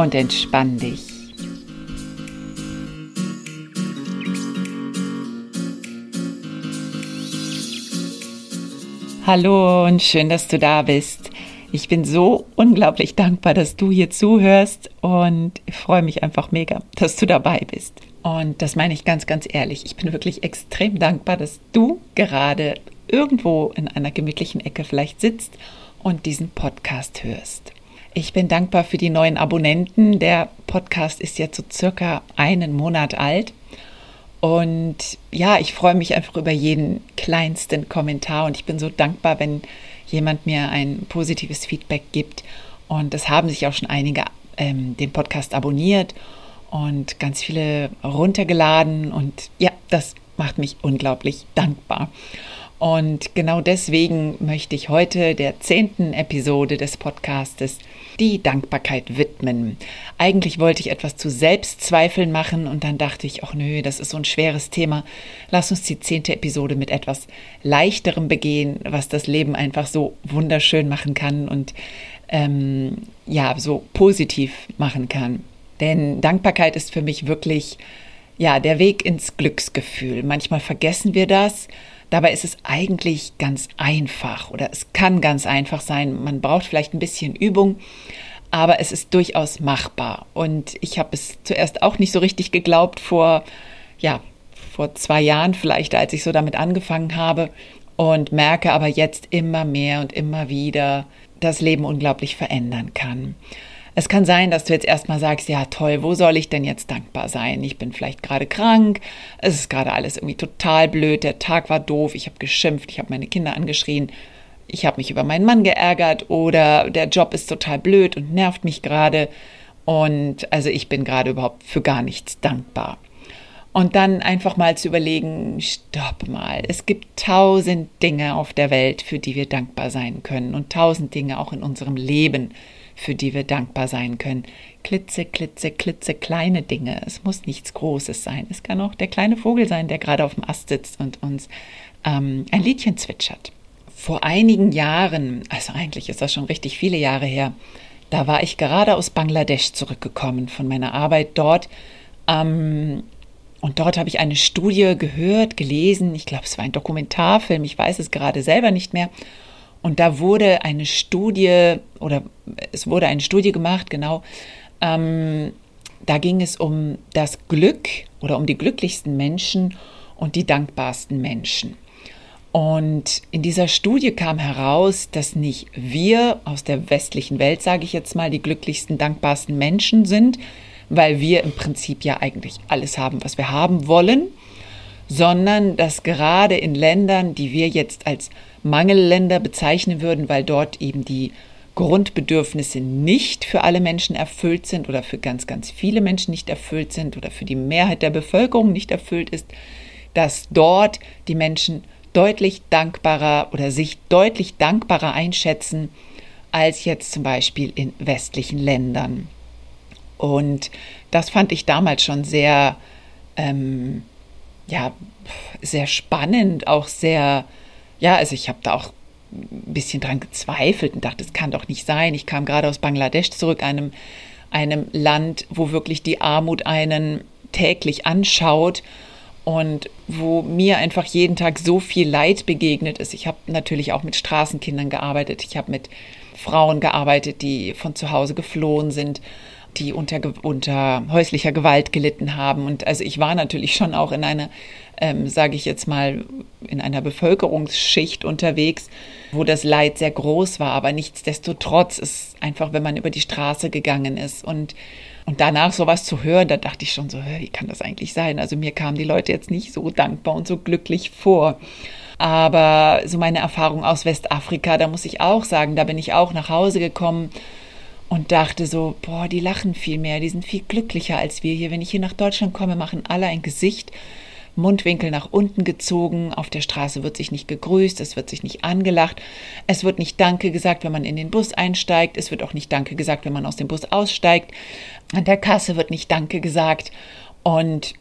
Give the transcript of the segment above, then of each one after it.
Und entspann dich. Hallo und schön, dass du da bist. Ich bin so unglaublich dankbar, dass du hier zuhörst und freue mich einfach mega, dass du dabei bist. Und das meine ich ganz, ganz ehrlich. Ich bin wirklich extrem dankbar, dass du gerade irgendwo in einer gemütlichen Ecke vielleicht sitzt und diesen Podcast hörst. Ich bin dankbar für die neuen Abonnenten. Der Podcast ist jetzt so circa einen Monat alt. Und ja, ich freue mich einfach über jeden kleinsten Kommentar und ich bin so dankbar, wenn jemand mir ein positives Feedback gibt. Und es haben sich auch schon einige ähm, den Podcast abonniert und ganz viele runtergeladen. Und ja, das macht mich unglaublich dankbar. Und genau deswegen möchte ich heute der zehnten Episode des Podcastes die Dankbarkeit widmen. Eigentlich wollte ich etwas zu Selbstzweifeln machen und dann dachte ich, ach nö, das ist so ein schweres Thema. Lass uns die zehnte Episode mit etwas leichterem begehen, was das Leben einfach so wunderschön machen kann und ähm, ja, so positiv machen kann. Denn Dankbarkeit ist für mich wirklich ja der Weg ins Glücksgefühl. Manchmal vergessen wir das Dabei ist es eigentlich ganz einfach oder es kann ganz einfach sein. Man braucht vielleicht ein bisschen Übung, aber es ist durchaus machbar. Und ich habe es zuerst auch nicht so richtig geglaubt vor, ja, vor zwei Jahren vielleicht, als ich so damit angefangen habe und merke aber jetzt immer mehr und immer wieder, das Leben unglaublich verändern kann. Es kann sein, dass du jetzt erstmal sagst, ja toll, wo soll ich denn jetzt dankbar sein? Ich bin vielleicht gerade krank, es ist gerade alles irgendwie total blöd, der Tag war doof, ich habe geschimpft, ich habe meine Kinder angeschrien, ich habe mich über meinen Mann geärgert oder der Job ist total blöd und nervt mich gerade. Und also ich bin gerade überhaupt für gar nichts dankbar. Und dann einfach mal zu überlegen, stopp mal, es gibt tausend Dinge auf der Welt, für die wir dankbar sein können und tausend Dinge auch in unserem Leben, für die wir dankbar sein können. Klitze, klitze, klitze, kleine Dinge. Es muss nichts Großes sein. Es kann auch der kleine Vogel sein, der gerade auf dem Ast sitzt und uns ähm, ein Liedchen zwitschert. Vor einigen Jahren, also eigentlich ist das schon richtig viele Jahre her, da war ich gerade aus Bangladesch zurückgekommen von meiner Arbeit dort. Ähm, und dort habe ich eine Studie gehört, gelesen. Ich glaube, es war ein Dokumentarfilm. Ich weiß es gerade selber nicht mehr. Und da wurde eine Studie oder es wurde eine Studie gemacht, genau. Ähm, da ging es um das Glück oder um die glücklichsten Menschen und die dankbarsten Menschen. Und in dieser Studie kam heraus, dass nicht wir aus der westlichen Welt, sage ich jetzt mal, die glücklichsten, dankbarsten Menschen sind, weil wir im Prinzip ja eigentlich alles haben, was wir haben wollen, sondern dass gerade in Ländern, die wir jetzt als Mangelländer bezeichnen würden, weil dort eben die Grundbedürfnisse nicht für alle Menschen erfüllt sind oder für ganz, ganz viele Menschen nicht erfüllt sind oder für die Mehrheit der Bevölkerung nicht erfüllt ist, dass dort die Menschen deutlich dankbarer oder sich deutlich dankbarer einschätzen als jetzt zum Beispiel in westlichen Ländern. Und das fand ich damals schon sehr ähm, ja, sehr spannend, auch sehr, ja, also ich habe da auch ein bisschen dran gezweifelt und dachte, es kann doch nicht sein. Ich kam gerade aus Bangladesch zurück, einem, einem Land, wo wirklich die Armut einen täglich anschaut und wo mir einfach jeden Tag so viel Leid begegnet ist. Ich habe natürlich auch mit Straßenkindern gearbeitet, ich habe mit Frauen gearbeitet, die von zu Hause geflohen sind die unter, unter häuslicher Gewalt gelitten haben. Und also ich war natürlich schon auch in einer, ähm, sage ich jetzt mal, in einer Bevölkerungsschicht unterwegs, wo das Leid sehr groß war. Aber nichtsdestotrotz ist einfach, wenn man über die Straße gegangen ist und und danach sowas zu hören, da dachte ich schon so, wie kann das eigentlich sein? Also mir kamen die Leute jetzt nicht so dankbar und so glücklich vor. Aber so meine Erfahrung aus Westafrika, da muss ich auch sagen, da bin ich auch nach Hause gekommen und dachte so, boah, die lachen viel mehr, die sind viel glücklicher als wir hier. Wenn ich hier nach Deutschland komme, machen alle ein Gesicht, Mundwinkel nach unten gezogen, auf der Straße wird sich nicht gegrüßt, es wird sich nicht angelacht, es wird nicht Danke gesagt, wenn man in den Bus einsteigt, es wird auch nicht Danke gesagt, wenn man aus dem Bus aussteigt, an der Kasse wird nicht Danke gesagt und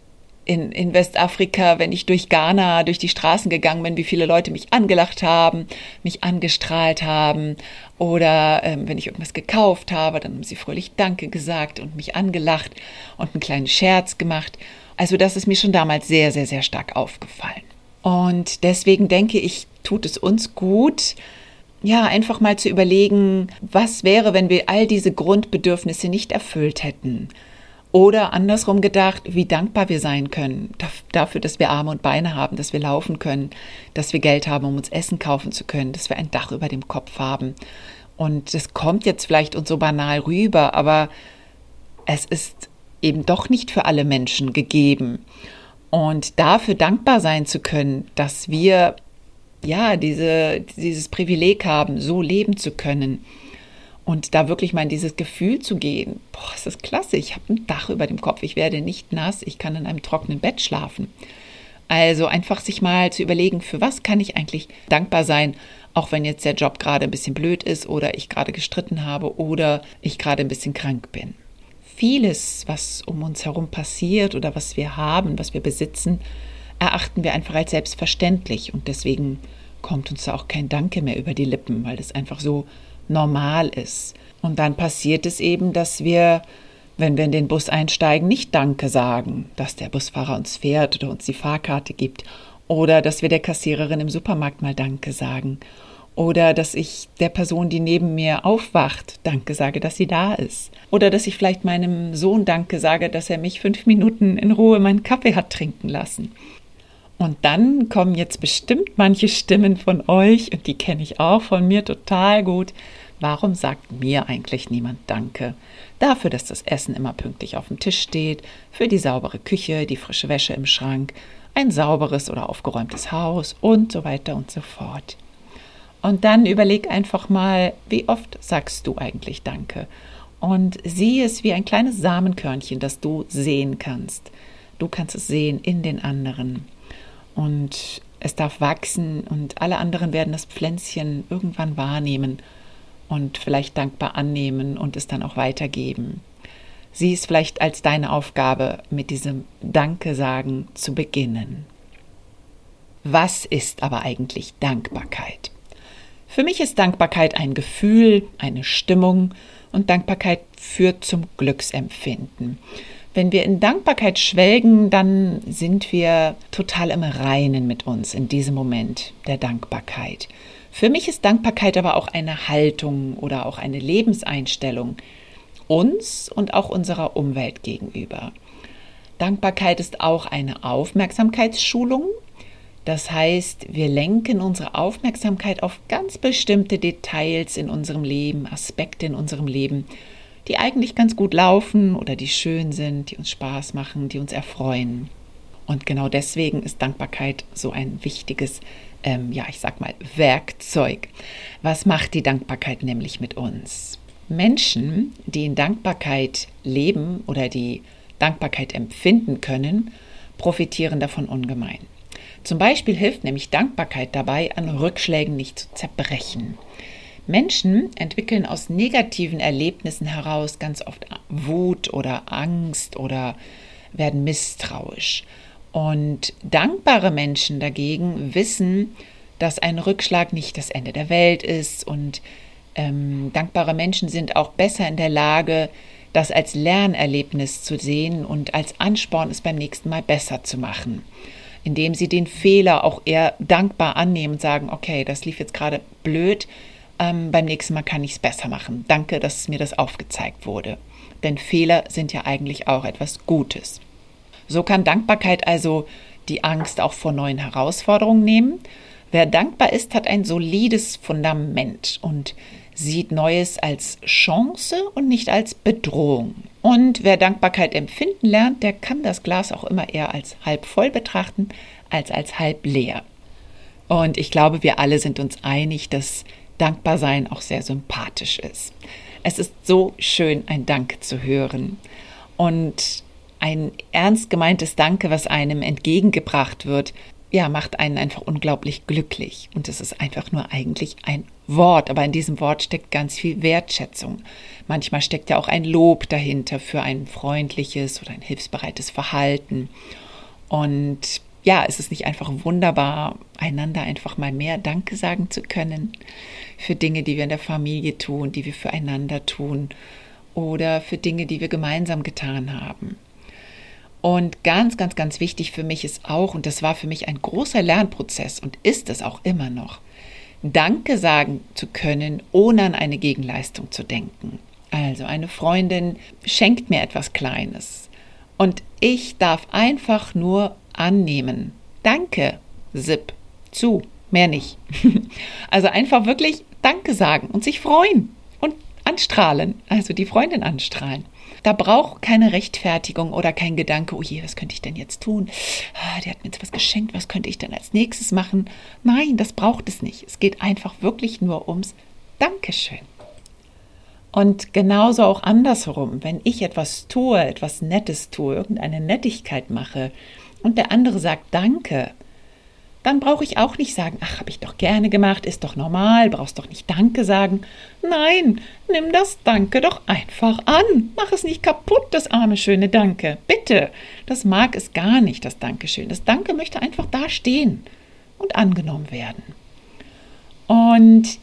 in, in Westafrika, wenn ich durch Ghana, durch die Straßen gegangen bin, wie viele Leute mich angelacht haben, mich angestrahlt haben. Oder ähm, wenn ich irgendwas gekauft habe, dann haben sie fröhlich Danke gesagt und mich angelacht und einen kleinen Scherz gemacht. Also das ist mir schon damals sehr, sehr, sehr stark aufgefallen. Und deswegen denke ich, tut es uns gut, ja, einfach mal zu überlegen, was wäre, wenn wir all diese Grundbedürfnisse nicht erfüllt hätten. Oder andersrum gedacht, wie dankbar wir sein können dafür, dass wir Arme und Beine haben, dass wir laufen können, dass wir Geld haben, um uns Essen kaufen zu können, dass wir ein Dach über dem Kopf haben. Und das kommt jetzt vielleicht uns so banal rüber, aber es ist eben doch nicht für alle Menschen gegeben. Und dafür dankbar sein zu können, dass wir ja diese, dieses Privileg haben, so leben zu können, und da wirklich mal in dieses Gefühl zu gehen, boah, ist das klasse, ich habe ein Dach über dem Kopf, ich werde nicht nass, ich kann in einem trockenen Bett schlafen. Also einfach sich mal zu überlegen, für was kann ich eigentlich dankbar sein, auch wenn jetzt der Job gerade ein bisschen blöd ist oder ich gerade gestritten habe oder ich gerade ein bisschen krank bin. Vieles, was um uns herum passiert oder was wir haben, was wir besitzen, erachten wir einfach als selbstverständlich und deswegen kommt uns da auch kein Danke mehr über die Lippen, weil das einfach so normal ist. Und dann passiert es eben, dass wir, wenn wir in den Bus einsteigen, nicht Danke sagen, dass der Busfahrer uns fährt oder uns die Fahrkarte gibt oder dass wir der Kassiererin im Supermarkt mal Danke sagen oder dass ich der Person, die neben mir aufwacht, Danke sage, dass sie da ist. Oder dass ich vielleicht meinem Sohn Danke sage, dass er mich fünf Minuten in Ruhe meinen Kaffee hat trinken lassen. Und dann kommen jetzt bestimmt manche Stimmen von euch, und die kenne ich auch von mir total gut. Warum sagt mir eigentlich niemand Danke? Dafür, dass das Essen immer pünktlich auf dem Tisch steht, für die saubere Küche, die frische Wäsche im Schrank, ein sauberes oder aufgeräumtes Haus und so weiter und so fort. Und dann überleg einfach mal, wie oft sagst du eigentlich Danke? Und sieh es wie ein kleines Samenkörnchen, das du sehen kannst. Du kannst es sehen in den anderen und es darf wachsen und alle anderen werden das Pflänzchen irgendwann wahrnehmen und vielleicht dankbar annehmen und es dann auch weitergeben. Sieh es vielleicht als deine Aufgabe, mit diesem Danke sagen zu beginnen. Was ist aber eigentlich Dankbarkeit? Für mich ist Dankbarkeit ein Gefühl, eine Stimmung und Dankbarkeit führt zum Glücksempfinden. Wenn wir in Dankbarkeit schwelgen, dann sind wir total im Reinen mit uns in diesem Moment der Dankbarkeit. Für mich ist Dankbarkeit aber auch eine Haltung oder auch eine Lebenseinstellung uns und auch unserer Umwelt gegenüber. Dankbarkeit ist auch eine Aufmerksamkeitsschulung. Das heißt, wir lenken unsere Aufmerksamkeit auf ganz bestimmte Details in unserem Leben, Aspekte in unserem Leben die eigentlich ganz gut laufen oder die schön sind, die uns Spaß machen, die uns erfreuen. Und genau deswegen ist Dankbarkeit so ein wichtiges, ähm, ja, ich sag mal, Werkzeug. Was macht die Dankbarkeit nämlich mit uns? Menschen, die in Dankbarkeit leben oder die Dankbarkeit empfinden können, profitieren davon ungemein. Zum Beispiel hilft nämlich Dankbarkeit dabei, an Rückschlägen nicht zu zerbrechen. Menschen entwickeln aus negativen Erlebnissen heraus ganz oft Wut oder Angst oder werden misstrauisch. Und dankbare Menschen dagegen wissen, dass ein Rückschlag nicht das Ende der Welt ist und ähm, dankbare Menschen sind auch besser in der Lage, das als Lernerlebnis zu sehen und als Ansporn, es beim nächsten Mal besser zu machen, indem sie den Fehler auch eher dankbar annehmen und sagen, okay, das lief jetzt gerade blöd, ähm, beim nächsten Mal kann ich es besser machen. Danke, dass mir das aufgezeigt wurde. Denn Fehler sind ja eigentlich auch etwas Gutes. So kann Dankbarkeit also die Angst auch vor neuen Herausforderungen nehmen. Wer dankbar ist, hat ein solides Fundament und sieht Neues als Chance und nicht als Bedrohung. Und wer Dankbarkeit empfinden lernt, der kann das Glas auch immer eher als halb voll betrachten als als halb leer. Und ich glaube, wir alle sind uns einig, dass Dankbarsein auch sehr sympathisch ist. Es ist so schön, ein Dank zu hören. Und ein ernst gemeintes Danke, was einem entgegengebracht wird, ja, macht einen einfach unglaublich glücklich. Und es ist einfach nur eigentlich ein Wort, aber in diesem Wort steckt ganz viel Wertschätzung. Manchmal steckt ja auch ein Lob dahinter für ein freundliches oder ein hilfsbereites Verhalten. Und ja, es ist nicht einfach wunderbar, einander einfach mal mehr Danke sagen zu können für Dinge, die wir in der Familie tun, die wir füreinander tun oder für Dinge, die wir gemeinsam getan haben. Und ganz, ganz, ganz wichtig für mich ist auch, und das war für mich ein großer Lernprozess und ist es auch immer noch, Danke sagen zu können, ohne an eine Gegenleistung zu denken. Also eine Freundin schenkt mir etwas Kleines und ich darf einfach nur annehmen. Danke, Zip, zu, mehr nicht. Also einfach wirklich Danke sagen und sich freuen und anstrahlen, also die Freundin anstrahlen. Da braucht keine Rechtfertigung oder kein Gedanke, oh je, was könnte ich denn jetzt tun? Ah, der hat mir jetzt was geschenkt, was könnte ich denn als nächstes machen? Nein, das braucht es nicht. Es geht einfach wirklich nur ums Dankeschön. Und genauso auch andersherum, wenn ich etwas tue, etwas Nettes tue, irgendeine Nettigkeit mache und der andere sagt Danke, dann brauche ich auch nicht sagen, ach, habe ich doch gerne gemacht, ist doch normal, brauchst doch nicht Danke sagen. Nein, nimm das Danke doch einfach an. Mach es nicht kaputt, das arme schöne Danke. Bitte. Das mag es gar nicht, das Dankeschön. Das Danke möchte einfach da stehen und angenommen werden. Und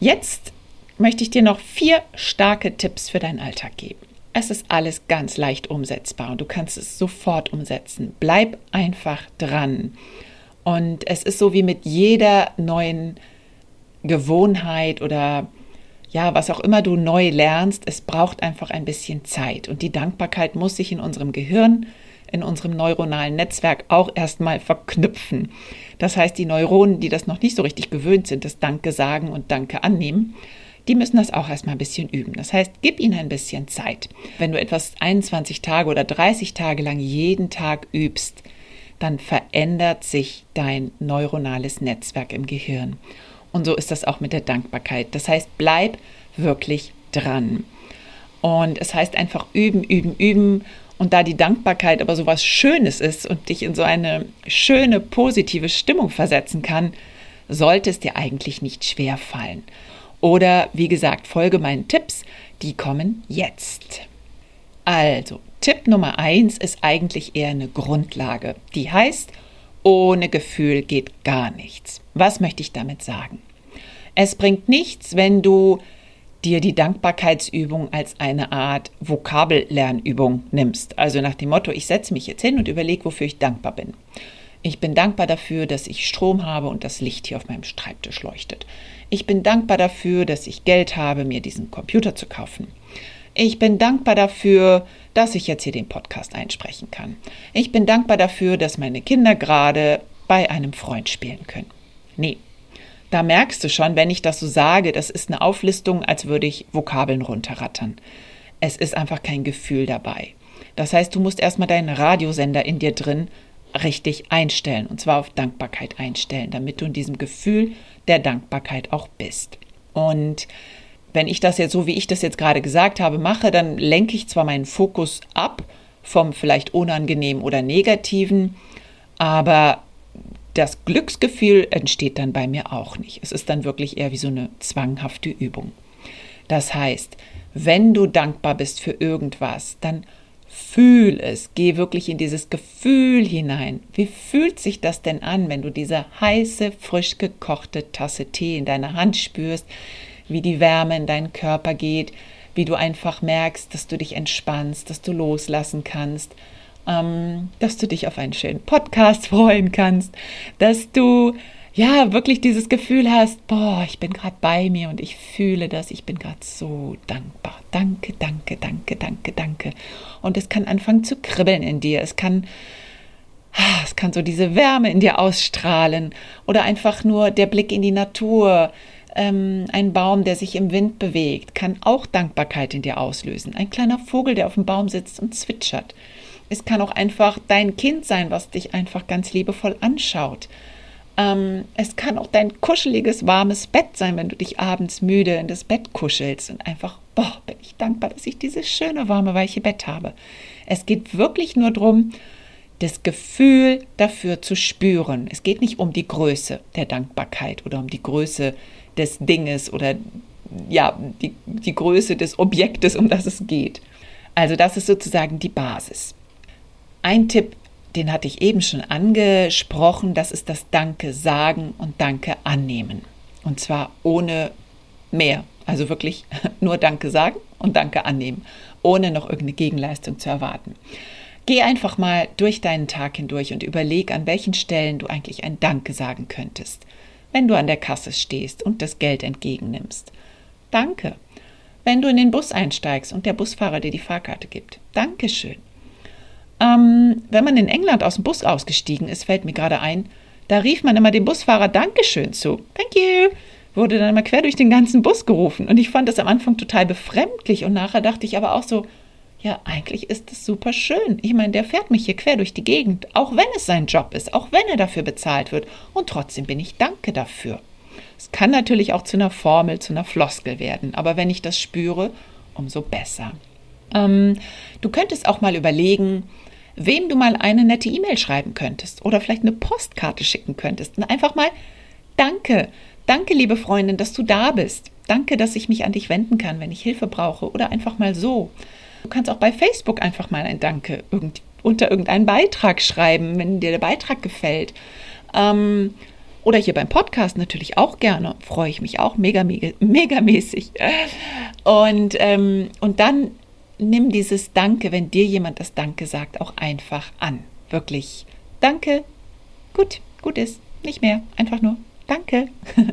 jetzt möchte ich dir noch vier starke Tipps für deinen Alltag geben. Es ist alles ganz leicht umsetzbar und du kannst es sofort umsetzen. Bleib einfach dran. Und es ist so wie mit jeder neuen Gewohnheit oder ja, was auch immer du neu lernst, es braucht einfach ein bisschen Zeit. Und die Dankbarkeit muss sich in unserem Gehirn, in unserem neuronalen Netzwerk auch erstmal verknüpfen. Das heißt, die Neuronen, die das noch nicht so richtig gewöhnt sind, das Danke sagen und Danke annehmen, die müssen das auch erstmal ein bisschen üben. Das heißt, gib ihnen ein bisschen Zeit. Wenn du etwas 21 Tage oder 30 Tage lang jeden Tag übst, dann verändert sich dein neuronales Netzwerk im Gehirn. Und so ist das auch mit der Dankbarkeit. Das heißt, bleib wirklich dran. Und es heißt einfach üben, üben, üben. Und da die Dankbarkeit aber so was Schönes ist und dich in so eine schöne, positive Stimmung versetzen kann, sollte es dir eigentlich nicht schwer fallen. Oder wie gesagt, folge meinen Tipps, die kommen jetzt. Also, Tipp Nummer eins ist eigentlich eher eine Grundlage. Die heißt, ohne Gefühl geht gar nichts. Was möchte ich damit sagen? Es bringt nichts, wenn du dir die Dankbarkeitsübung als eine Art Vokabellernübung nimmst. Also nach dem Motto, ich setze mich jetzt hin und überlege, wofür ich dankbar bin. Ich bin dankbar dafür, dass ich Strom habe und das Licht hier auf meinem Schreibtisch leuchtet. Ich bin dankbar dafür, dass ich Geld habe, mir diesen Computer zu kaufen. Ich bin dankbar dafür, dass ich jetzt hier den Podcast einsprechen kann. Ich bin dankbar dafür, dass meine Kinder gerade bei einem Freund spielen können. Nee, da merkst du schon, wenn ich das so sage, das ist eine Auflistung, als würde ich Vokabeln runterrattern. Es ist einfach kein Gefühl dabei. Das heißt, du musst erstmal deinen Radiosender in dir drin richtig einstellen, und zwar auf Dankbarkeit einstellen, damit du in diesem Gefühl der Dankbarkeit auch bist. Und wenn ich das jetzt so, wie ich das jetzt gerade gesagt habe, mache, dann lenke ich zwar meinen Fokus ab vom vielleicht unangenehmen oder negativen, aber das Glücksgefühl entsteht dann bei mir auch nicht. Es ist dann wirklich eher wie so eine zwanghafte Übung. Das heißt, wenn du dankbar bist für irgendwas, dann fühl es, geh wirklich in dieses Gefühl hinein. Wie fühlt sich das denn an, wenn du diese heiße, frisch gekochte Tasse Tee in deiner Hand spürst, wie die Wärme in deinen Körper geht, wie du einfach merkst, dass du dich entspannst, dass du loslassen kannst, ähm, dass du dich auf einen schönen Podcast freuen kannst, dass du ja wirklich dieses Gefühl hast, boah, ich bin gerade bei mir und ich fühle das, ich bin gerade so dankbar. Danke, danke, danke, danke, danke. Und es kann anfangen zu kribbeln in dir. Es kann ah, es kann so diese Wärme in dir ausstrahlen oder einfach nur der Blick in die Natur, ähm, ein Baum, der sich im Wind bewegt, kann auch Dankbarkeit in dir auslösen. Ein kleiner Vogel, der auf dem Baum sitzt und zwitschert. Es kann auch einfach dein Kind sein, was dich einfach ganz liebevoll anschaut. Ähm, es kann auch dein kuscheliges, warmes Bett sein, wenn du dich abends müde in das Bett kuschelst und einfach, boah, bin ich dankbar, dass ich dieses schöne, warme, weiche Bett habe. Es geht wirklich nur darum, das Gefühl dafür zu spüren. Es geht nicht um die Größe der Dankbarkeit oder um die Größe des Dinges oder ja, die, die Größe des Objektes, um das es geht. Also das ist sozusagen die Basis. Ein Tipp, den hatte ich eben schon angesprochen, das ist das Danke sagen und Danke annehmen. Und zwar ohne mehr. Also wirklich nur Danke sagen und Danke annehmen, ohne noch irgendeine Gegenleistung zu erwarten. Geh einfach mal durch deinen Tag hindurch und überleg, an welchen Stellen du eigentlich ein Danke sagen könntest, wenn du an der Kasse stehst und das Geld entgegennimmst. Danke. Wenn du in den Bus einsteigst und der Busfahrer dir die Fahrkarte gibt. Dankeschön. Ähm, wenn man in England aus dem Bus ausgestiegen ist, fällt mir gerade ein, da rief man immer dem Busfahrer Dankeschön zu. Thank you. Wurde dann immer quer durch den ganzen Bus gerufen. Und ich fand das am Anfang total befremdlich. Und nachher dachte ich aber auch so, ja, eigentlich ist das super schön. Ich meine, der fährt mich hier quer durch die Gegend, auch wenn es sein Job ist, auch wenn er dafür bezahlt wird. Und trotzdem bin ich danke dafür. Es kann natürlich auch zu einer Formel, zu einer Floskel werden, aber wenn ich das spüre, umso besser. Ähm, du könntest auch mal überlegen, wem du mal eine nette E-Mail schreiben könntest oder vielleicht eine Postkarte schicken könntest. Und einfach mal Danke. Danke, liebe Freundin, dass du da bist. Danke, dass ich mich an dich wenden kann, wenn ich Hilfe brauche oder einfach mal so. Du kannst auch bei Facebook einfach mal ein Danke unter irgendeinen Beitrag schreiben, wenn dir der Beitrag gefällt. Ähm, oder hier beim Podcast natürlich auch gerne, freue ich mich auch mega, mega, mega mäßig. Und, ähm, und dann nimm dieses Danke, wenn dir jemand das Danke sagt, auch einfach an. Wirklich. Danke. Gut, gut ist. Nicht mehr. Einfach nur Danke.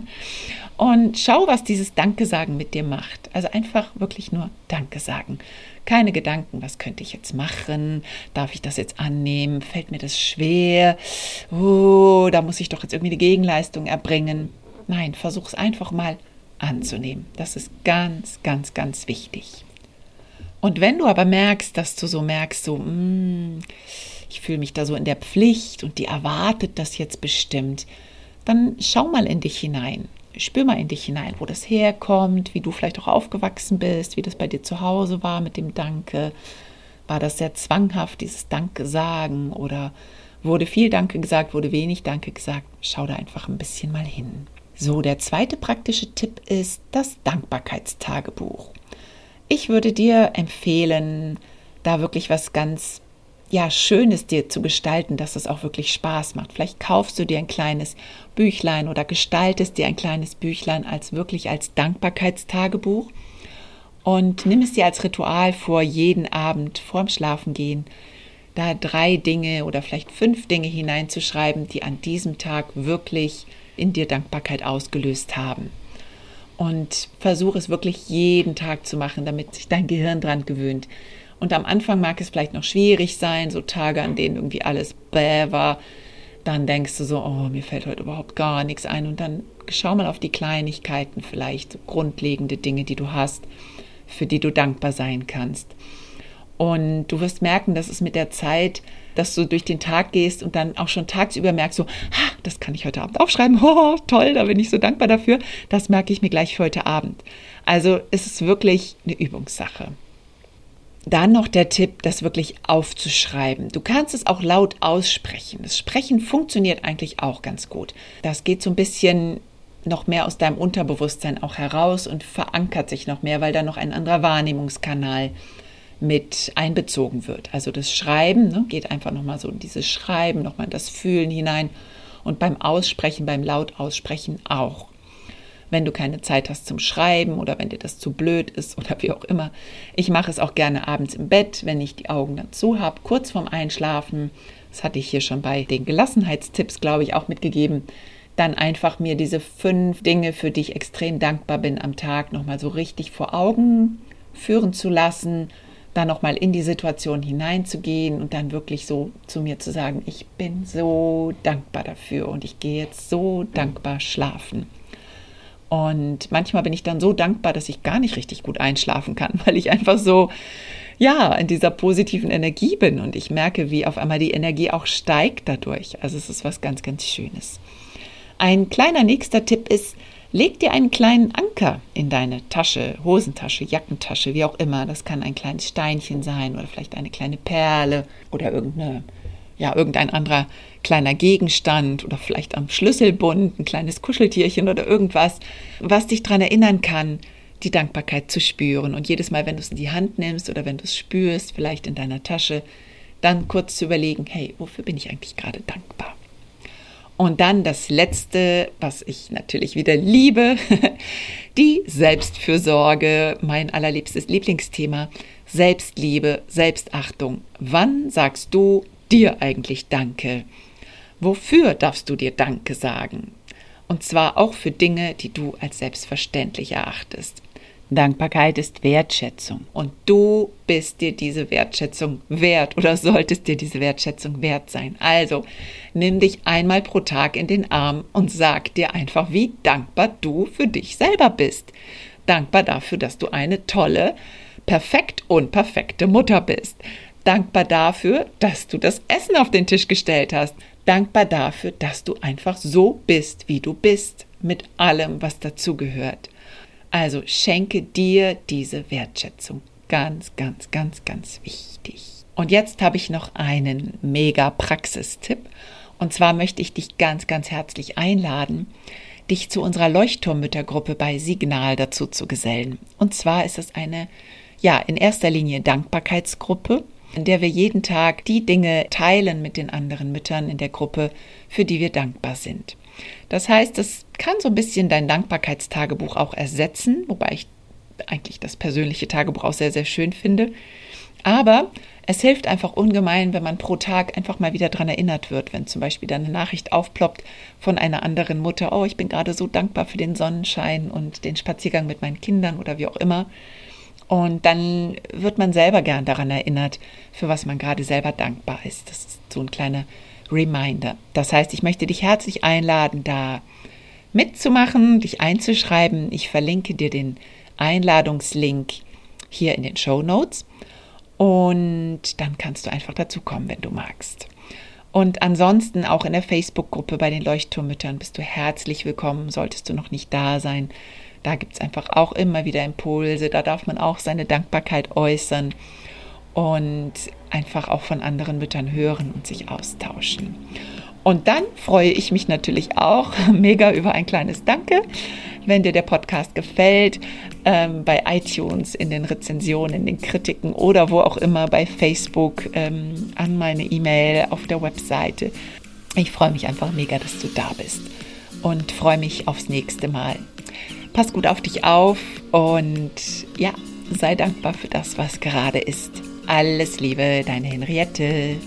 Und schau, was dieses Danke sagen mit dir macht. Also einfach wirklich nur Danke sagen. Keine Gedanken, was könnte ich jetzt machen? Darf ich das jetzt annehmen? Fällt mir das schwer? Oh, da muss ich doch jetzt irgendwie eine Gegenleistung erbringen. Nein, versuch es einfach mal anzunehmen. Das ist ganz, ganz, ganz wichtig. Und wenn du aber merkst, dass du so merkst, so, mm, ich fühle mich da so in der Pflicht und die erwartet das jetzt bestimmt, dann schau mal in dich hinein spür mal in dich hinein, wo das herkommt, wie du vielleicht auch aufgewachsen bist, wie das bei dir zu Hause war mit dem Danke. War das sehr zwanghaft, dieses Danke sagen oder wurde viel Danke gesagt, wurde wenig Danke gesagt? Schau da einfach ein bisschen mal hin. So, der zweite praktische Tipp ist das Dankbarkeitstagebuch. Ich würde dir empfehlen, da wirklich was ganz ja, Schönes dir zu gestalten, dass es auch wirklich Spaß macht. Vielleicht kaufst du dir ein kleines Büchlein oder gestaltest dir ein kleines Büchlein als wirklich als Dankbarkeitstagebuch und nimm es dir als Ritual vor, jeden Abend vorm Schlafengehen da drei Dinge oder vielleicht fünf Dinge hineinzuschreiben, die an diesem Tag wirklich in dir Dankbarkeit ausgelöst haben. Und versuche es wirklich jeden Tag zu machen, damit sich dein Gehirn dran gewöhnt. Und am Anfang mag es vielleicht noch schwierig sein, so Tage, an denen irgendwie alles bäh war. Dann denkst du so, oh, mir fällt heute überhaupt gar nichts ein. Und dann schau mal auf die Kleinigkeiten, vielleicht so grundlegende Dinge, die du hast, für die du dankbar sein kannst. Und du wirst merken, dass es mit der Zeit, dass du durch den Tag gehst und dann auch schon tagsüber merkst, so, ha, das kann ich heute Abend aufschreiben. Oh, toll, da bin ich so dankbar dafür. Das merke ich mir gleich für heute Abend. Also es ist wirklich eine Übungssache. Dann noch der Tipp, das wirklich aufzuschreiben. Du kannst es auch laut aussprechen. Das Sprechen funktioniert eigentlich auch ganz gut. Das geht so ein bisschen noch mehr aus deinem Unterbewusstsein auch heraus und verankert sich noch mehr, weil da noch ein anderer Wahrnehmungskanal mit einbezogen wird. Also das Schreiben ne, geht einfach nochmal so in dieses Schreiben, nochmal in das Fühlen hinein und beim Aussprechen, beim laut Aussprechen auch wenn du keine Zeit hast zum Schreiben oder wenn dir das zu blöd ist oder wie auch immer. Ich mache es auch gerne abends im Bett, wenn ich die Augen dazu habe, kurz vorm Einschlafen. Das hatte ich hier schon bei den Gelassenheitstipps, glaube ich, auch mitgegeben. Dann einfach mir diese fünf Dinge, für die ich extrem dankbar bin am Tag, nochmal so richtig vor Augen führen zu lassen, dann nochmal in die Situation hineinzugehen und dann wirklich so zu mir zu sagen, ich bin so dankbar dafür und ich gehe jetzt so dankbar schlafen. Und manchmal bin ich dann so dankbar, dass ich gar nicht richtig gut einschlafen kann, weil ich einfach so, ja, in dieser positiven Energie bin und ich merke, wie auf einmal die Energie auch steigt dadurch. Also es ist was ganz, ganz Schönes. Ein kleiner nächster Tipp ist, leg dir einen kleinen Anker in deine Tasche, Hosentasche, Jackentasche, wie auch immer. Das kann ein kleines Steinchen sein oder vielleicht eine kleine Perle oder irgendeine, ja, irgendein anderer kleiner Gegenstand oder vielleicht am Schlüsselbund ein kleines Kuscheltierchen oder irgendwas, was dich daran erinnern kann, die Dankbarkeit zu spüren. Und jedes Mal, wenn du es in die Hand nimmst oder wenn du es spürst, vielleicht in deiner Tasche, dann kurz zu überlegen, hey, wofür bin ich eigentlich gerade dankbar? Und dann das Letzte, was ich natürlich wieder liebe, die Selbstfürsorge, mein allerliebstes Lieblingsthema. Selbstliebe, Selbstachtung. Wann sagst du dir eigentlich Danke? Wofür darfst du dir Danke sagen? Und zwar auch für Dinge, die du als selbstverständlich erachtest. Dankbarkeit ist Wertschätzung und du bist dir diese Wertschätzung wert oder solltest dir diese Wertschätzung wert sein. Also nimm dich einmal pro Tag in den Arm und sag dir einfach, wie dankbar du für dich selber bist. Dankbar dafür, dass du eine tolle, perfekt und perfekte Mutter bist. Dankbar dafür, dass du das Essen auf den Tisch gestellt hast. Dankbar dafür, dass du einfach so bist, wie du bist, mit allem, was dazugehört. Also schenke dir diese Wertschätzung. Ganz, ganz, ganz, ganz wichtig. Und jetzt habe ich noch einen mega Praxistipp. Und zwar möchte ich dich ganz, ganz herzlich einladen, dich zu unserer Leuchtturmmüttergruppe bei Signal dazu zu gesellen. Und zwar ist es eine, ja, in erster Linie Dankbarkeitsgruppe, in der wir jeden Tag die Dinge teilen mit den anderen Müttern in der Gruppe, für die wir dankbar sind. Das heißt, es kann so ein bisschen dein Dankbarkeitstagebuch auch ersetzen, wobei ich eigentlich das persönliche Tagebuch auch sehr, sehr schön finde. Aber es hilft einfach ungemein, wenn man pro Tag einfach mal wieder daran erinnert wird, wenn zum Beispiel dann eine Nachricht aufploppt von einer anderen Mutter, oh, ich bin gerade so dankbar für den Sonnenschein und den Spaziergang mit meinen Kindern oder wie auch immer. Und dann wird man selber gern daran erinnert, für was man gerade selber dankbar ist. Das ist so ein kleiner Reminder. Das heißt, ich möchte dich herzlich einladen, da mitzumachen, dich einzuschreiben. Ich verlinke dir den Einladungslink hier in den Show Notes und dann kannst du einfach dazu kommen, wenn du magst. Und ansonsten auch in der Facebook-Gruppe bei den Leuchtturmmüttern bist du herzlich willkommen, solltest du noch nicht da sein. Da gibt es einfach auch immer wieder Impulse, da darf man auch seine Dankbarkeit äußern und einfach auch von anderen Müttern hören und sich austauschen. Und dann freue ich mich natürlich auch mega über ein kleines Danke, wenn dir der Podcast gefällt, ähm, bei iTunes, in den Rezensionen, in den Kritiken oder wo auch immer, bei Facebook, ähm, an meine E-Mail, auf der Webseite. Ich freue mich einfach mega, dass du da bist und freue mich aufs nächste Mal. Pass gut auf dich auf und ja, sei dankbar für das, was gerade ist. Alles Liebe, deine Henriette.